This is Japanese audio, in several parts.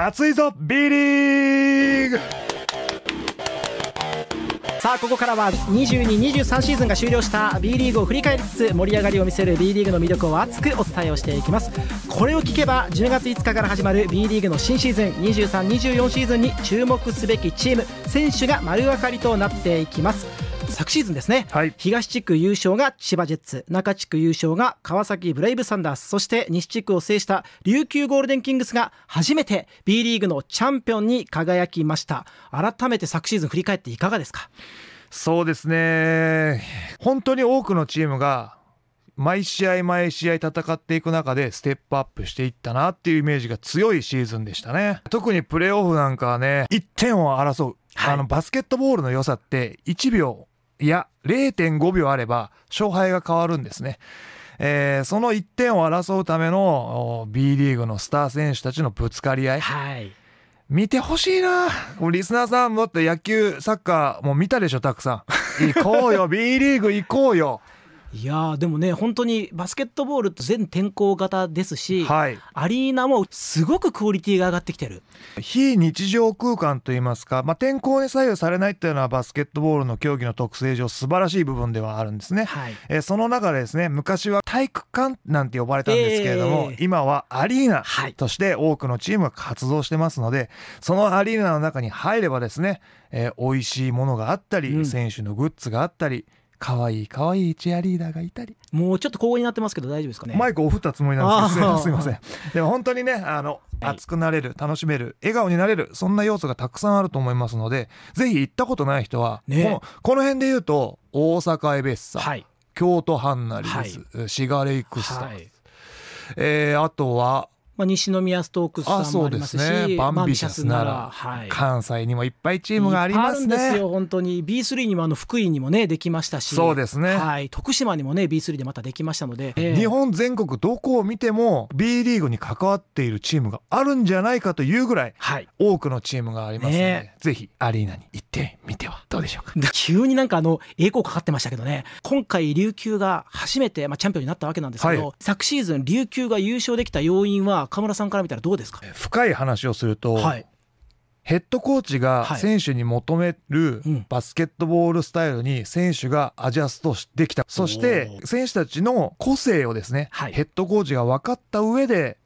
熱いぞ B リーグ。さあここからは2223シーズンが終了した B リーグを振り返りつつ盛り上がりを見せる B リーグの魅力を熱くお伝えをしていきます。これを聞けば10月5日から始まる B リーグの新シーズン2324シーズンに注目すべきチーム選手が丸分かりとなっていきます。昨シーズンですね、はい。東地区優勝が千葉ジェッツ中地区優勝が川崎ブレイブサンダースそして西地区を制した琉球ゴールデンキングスが初めて B リーグのチャンピオンに輝きました。改めて昨シーズン振り返っていかがですか？そうですね。本当に多くのチームが毎試合毎試合戦っていく中でステップアップしていったなっていうイメージが強いシーズンでしたね。特にプレーオフなんかはね1点を争う、はい。あのバスケットボールの良さって1秒いや0.5秒あれば勝敗が変わるんですね。えーその1点を争うためのお B リーグのスター選手たちのぶつかり合い。はい。見てほしいな。リスナーさんもっと野球サッカーもう見たでしょたくさん。行こうよ。B リーグ行こうよいやーでもね本当にバスケットボールって全天候型ですし、はい。アリーナもすごくクオリティが上がってきてる。非日常空間といいますか、まあ、天候に左右されないっていうのはバスケットボールの競技の特性上素晴らしい部分ではあるんですね。はい。えーその中でですね昔は体育館なんて呼ばれたんですけれども、えー今はアリーナはい。として多くのチームが活動してますのでそのアリーナの中に入ればですね、えー美味しいものがあったり、うん。選手のグッズがあったり可愛い可愛いチアリーダーがいたり。もうちょっと高温になってますけど大丈夫ですかね？マイクを振ったつもりなんですけどすいませんでも本当にねあの、はい。熱くなれる楽しめる笑顔になれるそんな要素がたくさんあると思いますのでぜひ行ったことない人は、ね。このこの辺で言うと大阪エベッサ、はい。京都ハンナリです、シガレイクスタはい。えーあとはまあ、西宮ストークスさんもあそうでありますすしねバンビシャスなまあら、はい。関西にもいっぱいチームがありますいっぱいあるんですねよ。本当に B3 にもあの福井にもねできましたし。そうですね。はい、徳島にもね B3 でまたできましたので、えー日本全国どこを見ても B リーグに関わっているチームがあるんじゃないかというぐらいはい。多くのチームがありますので、ね。ぜひアリーナに行ってみてはどうでしょうか。だ 急になんかあの栄光かかってましたけどね。今回琉球が初めて、まあ、チャンピオンになったわけなんですけど、はい。昨シーズン琉球が優勝できた要因は河村さんから見たらどうですか？深い話をすると、はい。ヘッドコーチがはい。選手に求めるうん。バスケットボールスタイルに選手がアジャストできた。そして選手たちの個性をですね、はい。ヘッドコーチが分かった上で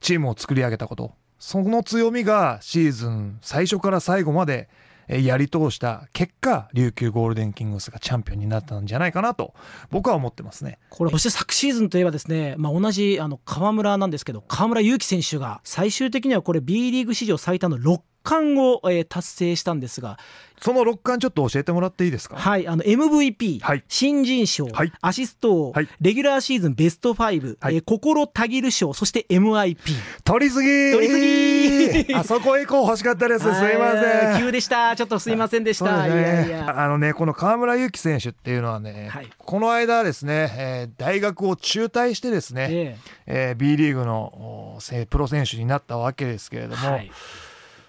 チームを作り上げたこと。その強みがシーズン最初から最後までえーやり通した結果琉球ゴールデンキングスがチャンピオンになったんじゃないかなと僕は思ってますね。これそして昨シーズンといえばですね、まあ、同じあの河村なんですけど河村勇輝選手が最終的にはこれ B リーグ史上最多の6冠を、えー達成したんですが、その6冠ちょっと教えてもらっていいですか？はい、あの MVP、はい。新人賞、はい。アシスト王、はい。レギュラーシーズンベスト5、はい。えー心たぎる賞そして MIP 取りすぎ取りすぎ あそこ以降欲しかったです。すいません。はい急でした。ちょっとすいませんでした、ね。いやいやあのねこの河村勇輝選手っていうのはね、はい。この間ですね、えー大学を中退してですね、ええ。ー B リーグのプロ選手になったわけですけれども、えはい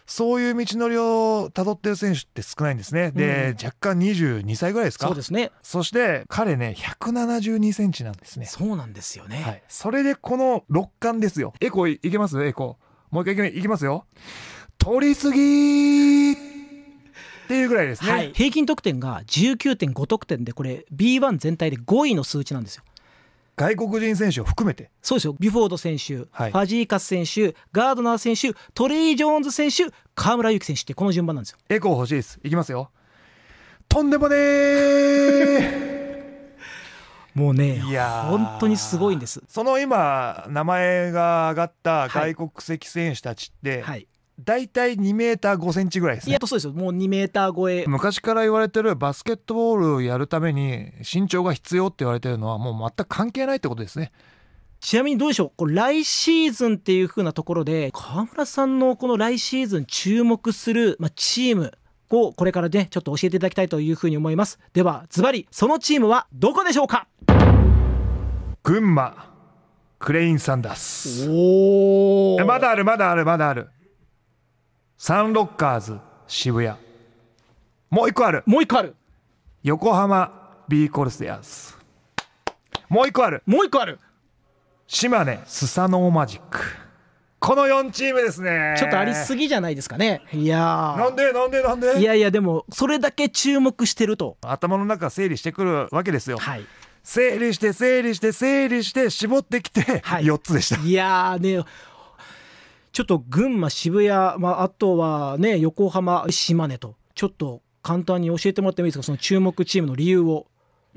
そういう道のりをたどってる選手って少ないんですね。で、若干22歳ぐらいですか？そうですね。そして彼ね172センチなんですね、そうなんですよね、はい、それでこの6冠ですよ。エコいいけます？エコもう一回いきますよ。取りすぎっていうぐらいですね、はい、平均得点が19.5得点でこれ B1 全体で5位の数値なんですよ外国人選手を含めて。そうですよ。ビュフォード選手、はい。ファジーカス選手ガードナー選手トレイ・ジョーンズ選手河村勇輝選手ってこの順番なんですよ。エコー欲しいです。いきますよ。とんでもねー。もうねいやー。本当にすごいんです。その今名前が挙がったはい。外国籍選手たちって、はいだいたい2メーター5センチぐらいですね。いやそうですよ。もう2メーター超え。昔から言われてるバスケットボールをやるために身長が必要って言われてるのはもう全く関係ないってことですね。ちなみにどうでしょう？これ来シーズンっていう風なところで河村さんのこの来シーズン注目する、まあ、チームをこれからねちょっと教えていただきたいというふうに思います。ではズバリそのチームはどこでしょうか？群馬クレイン・サンダース。まだあるまだあるまだあるサンロッカーズ渋谷。もう一個ある。もう一個ある。横浜 B コルセアーズもう一個ある。もう一個ある。島根スサノーマジック。この4チームですね。ちょっとありすぎじゃないですかね。いやなんで？なんで？なんで？いやいやでもそれだけ注目してると。頭の中整理してくるわけですよ、はい。整理して整理して整理して絞ってきてはい。4つでした、いやーねちょっと群馬渋谷、まあ、あとはね横浜島根とちょっと簡単に教えてもらってもいいですか？その注目チームの理由を。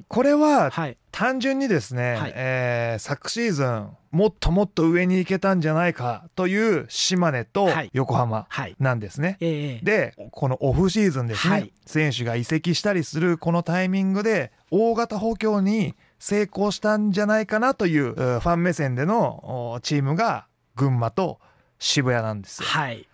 これははい。単純にですね、はい。えー昨シーズンもっともっと上に行けたんじゃないかという島根とはい。横浜はい。なんですね。ええでこのオフシーズンですね、はい。選手が移籍したりするこのタイミングで大型補強に成功したんじゃないかなといううファン目線でのおチームが群馬と渋谷なんですよ。はい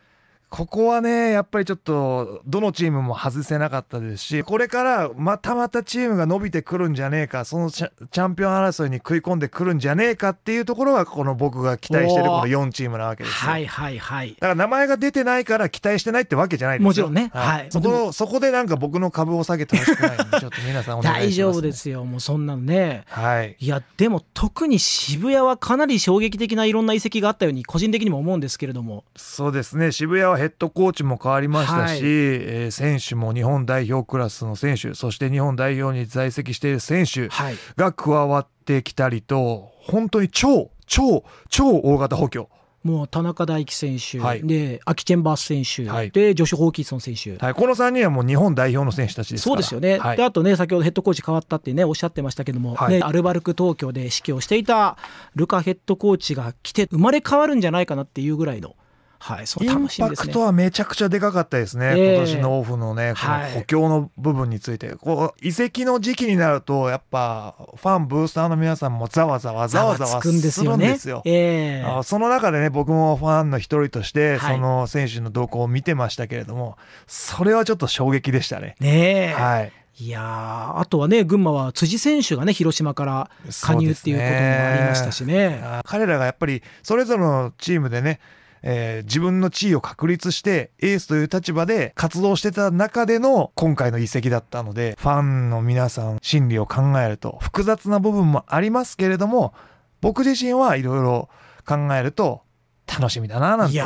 ここはねやっぱりちょっとどのチームも外せなかったですしこれからまたまたチームが伸びてくるんじゃねえかそのチャンピオン争いに食い込んでくるんじゃねえかっていうところがこの僕が期待してるこの4チームなわけですよ。はいはいはい。だから名前が出てないから期待してないってわけじゃないですよ。もちろんね。はい。そこそこでなんか僕の株を下げてほしくないんで ちょっと皆さんお願いします、大丈夫ですよもうそんなのね。はい。いやでも特に渋谷はかなり衝撃的ないろんな移籍があったように個人的にも思うんですけれども。そうですね。渋谷はヘッドコーチも変わりましたし、はい。えー選手も日本代表クラスの選手そして日本代表に在籍している選手はい。が加わってきたりと本当に超超超大型補強、もう田中大輝選手、はい。でアキ・チェンバース選手、はい。でジョシュ・ホーキンソン選手、はい、この3人はもう日本代表の選手たちですから。そうですよね、はい。であとね先ほどヘッドコーチ変わったってねおっしゃってましたけども、はい。ね、アルバルク東京で指揮をしていたルカヘッドコーチが来て生まれ変わるんじゃないかなっていうぐらいの、はい、そイのンパク楽しみですね。トはめちゃくちゃでかかったですね、ええ。今年のオフのね、このはい補強の部分について、こう移籍の時期になると、やっぱファン、ブースターの皆さんもざわざわざわざわつくんですするよすよ。ええ。あその中でね、僕もファンの一人として、はい。その選手の動向を見てましたけれども、それはちょっと衝撃でしたね。ねえ、はい、いやーあとはね群馬は辻選手がね広島から加入っていうこともありましたしね。あ彼らがやっぱりそれぞれのチームでね、えー自分の地位を確立してエースという立場で活動してた中での今回の移籍だったのでファンの皆さん心理を考えると複雑な部分もありますけれども僕自身はいろいろ考えると楽しみだななんて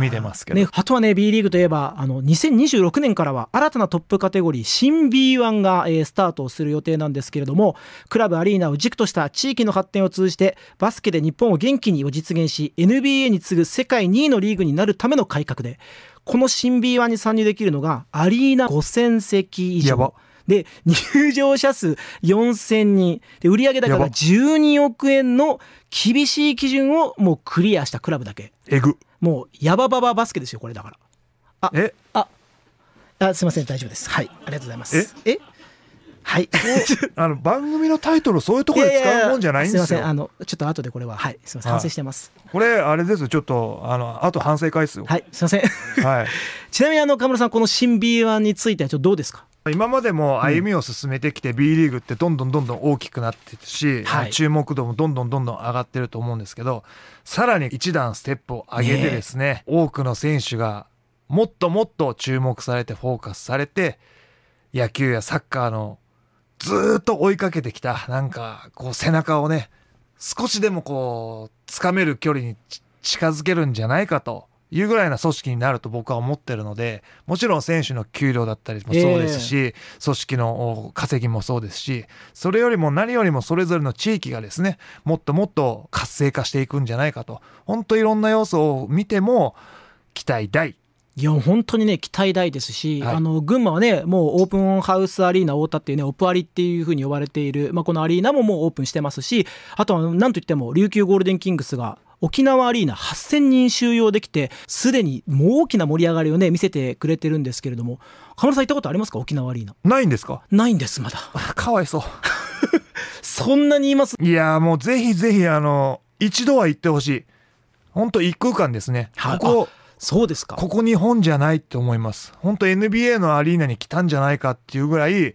見てますけど、ね、あとはね B リーグといえばあの2026年からは新たなトップカテゴリー新 B1 が、えースタートをする予定なんですけれどもクラブアリーナを軸とした地域の発展を通じてバスケで日本を元気にを実現し NBA に次ぐ世界2位のリーグになるための改革でこの新 B1 に参入できるのがアリーナ5000席以上。で入場者数4000人。で売上高がやば。12億円の厳しい基準をもうクリアしたクラブだけ。えぐ。もうヤババババスケですよこれだから。え？あ。あすいません。大丈夫です。はい。ありがとうございます。え？はい。あの番組のタイトルそういうところで使うもんじゃないんですよ。すいません。あのちょっと後でこれははい。すいません。はい。反省してます。これあれですよ。ちょっとあのあと反省会ですよ。はい。すいません。はい。ちなみにあの河村さんこの新 B1 についてはちょっとどうですか？今までも歩みを進めてきて B リーグってどんどんどんどん大きくなってるし、はい。注目度もどんどんどんどん上がってると思うんですけどさらに一段ステップを上げてですね多くの選手がもっともっと注目されてフォーカスされて野球やサッカーのずーっと追いかけてきたなんかこう背中をね少しでもこう掴める距離にち近づけるんじゃないかというぐらいな組織になると僕は思ってるのでもちろん選手の給料だったりもそうですし、組織のお稼ぎもそうですしそれよりも何よりもそれぞれの地域がですねもっともっと活性化していくんじゃないかと本当いろんな要素を見ても期待大。いや本当にね期待大ですし、はい。あの群馬はねもうオープンハウスアリーナ太田っていうねオプアリっていうふうに呼ばれている、まあ、このアリーナももうオープンしてますしあとはなんといっても琉球ゴールデンキングスが沖縄アリーナ8000人収容できてすでにもう大きな盛り上がりをね見せてくれてるんですけれども河村さん行ったことありますか？沖縄アリーナ。ないんですか？ないんですまだ。かわいそう。そんなにいます？いやーもうぜひぜひあの一度は行ってほしい。本当一空間ですね。はい。ここそうですか。ここ日本じゃないって思います。本当 NBA のアリーナに来たんじゃないかっていうぐらい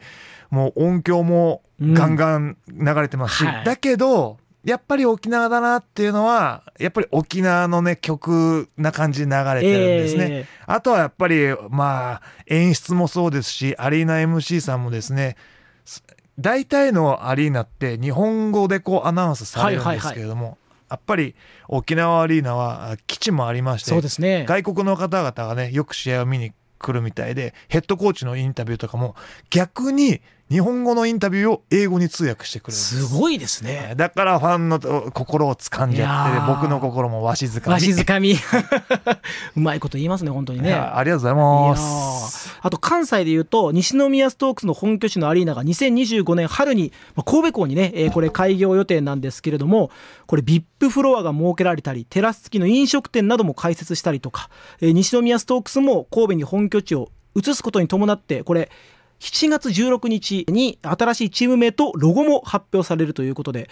もう音響もガンガン流れてますし、うん。はい。だけどやっぱり沖縄だなっていうのはやっぱり沖縄のね曲な感じで流れてるんですね、えあとはやっぱりまあ演出もそうですしアリーナ MC さんもですねす大体のアリーナって日本語でこうアナウンスされるんですけれども、やっぱり沖縄アリーナは基地もありましてそうですね。外国の方々がねよく試合を見に来るみたいでヘッドコーチのインタビューとかも逆に日本語のインタビューを英語に通訳してくれるす。すごいですね。だからファンの心を掴んじゃって僕の心もわしづかみ。わしづかみ。うまいこと言いますね本当にね。ありがとうございます。ー。あと関西でいうと西宮ストークスの本拠地のアリーナが2025年春にまあ神戸港にね、えーこれ開業予定なんですけれどもこれ VIP フロアが設けられたりテラス付きの飲食店なども開設したりとか、えー西宮ストークスも神戸に本拠地を移すことに伴ってこれ7月16日に新しいチーム名とロゴも発表されるということで。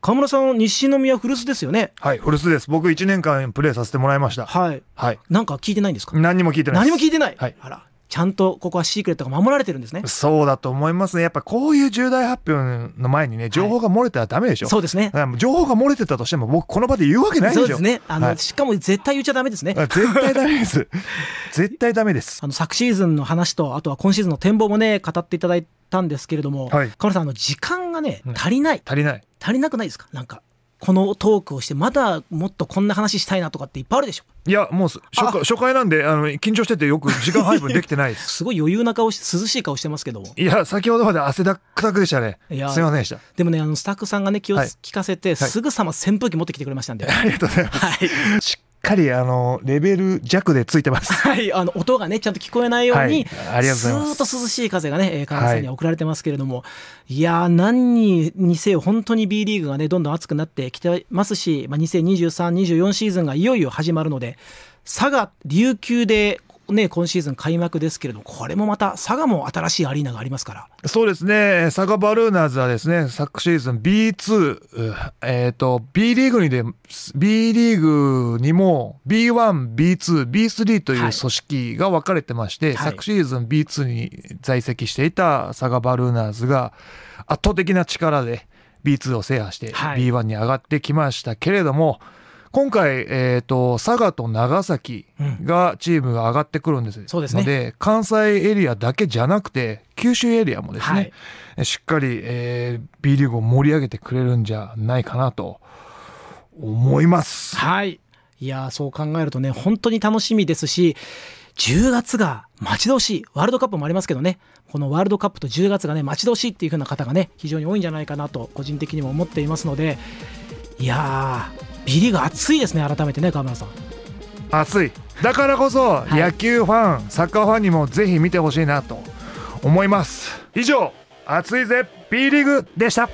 河村さん西宮古巣ですよね。はい古巣です。僕1年間プレーさせてもらいました。はい。はい。なんか聞いてないんですか？何にも聞いてない何も聞いてない、はい。あらちゃんとここはシークレットが守られてるんですね。そうだと思いますね。やっぱこういう重大発表の前にね情報が漏れたらダメでしょ、そうですね。情報が漏れてたとしても僕この場で言うわけないでしょ。そうですね。あの、はい。しかも絶対言っちゃダメですね。あ絶対ダメです。絶対ダメです。あの昨シーズンの話とあとは今シーズンの展望もね語っていただいたんですけれども、はい。さんあの時間がねうん。足りない、足りない。足りなくないですか？なんかこのトークをしてまだもっとこんな話したいなとかっていっぱいあるでしょ？いやもうす初回初回なんであの緊張しててよく時間配分できてないです。すごい余裕な顔して涼しい顔してますけど。もいや先ほどまで汗だくだくでしたね。いやすいませんでした。でもねあのスタッフさんがね気をはい。利かせて、すぐさま扇風機持ってきてくれましたんで、ありがとうございます。はいかりあのレベル弱でついてます。はい、あの音がねちゃんと聞こえないように、はい。ありがとうございます。スーッと涼しい風がね、えー川村さんには送られてますけれども、い、やー何ににせよ本当に B リーグがねどんどん熱くなってきてますし、まあ、2023-24シーズンがいよいよ始まるので佐賀琉球でね今シーズン開幕ですけれどもこれもまた佐賀も新しいアリーナがありますから。そうですね。佐賀バルーナーズはですね昨シーズン B2 うえっ、と B リーグにで B リーグにも B1B2B3 という組織が分かれてまして、はい。昨シーズン B2 に在籍していた佐賀バルーナーズが圧倒的な力で B2 を制覇してはい。B1 に上がってきましたけれども、今回、えー、と佐賀と長崎がチームが上がってくるんです,、そうですね。ので関西エリアだけじゃなくて九州エリアもですね、しっかり、えー B リーグを盛り上げてくれるんじゃないかなと思います。はい。いやーそう考えるとね本当に楽しみですし10月が待ち遠しいワールドカップもありますけどねこのワールドカップと10月がね待ち遠しいっていう風な方がね非常に多いんじゃないかなと個人的にも思っていますのでいやー B リーグ熱いですね改めてね川村さん。熱い。だからこそい。野球ファン、サッカーファンにもぜひ見てほしいなと思います。以上熱いぜ B リーグでした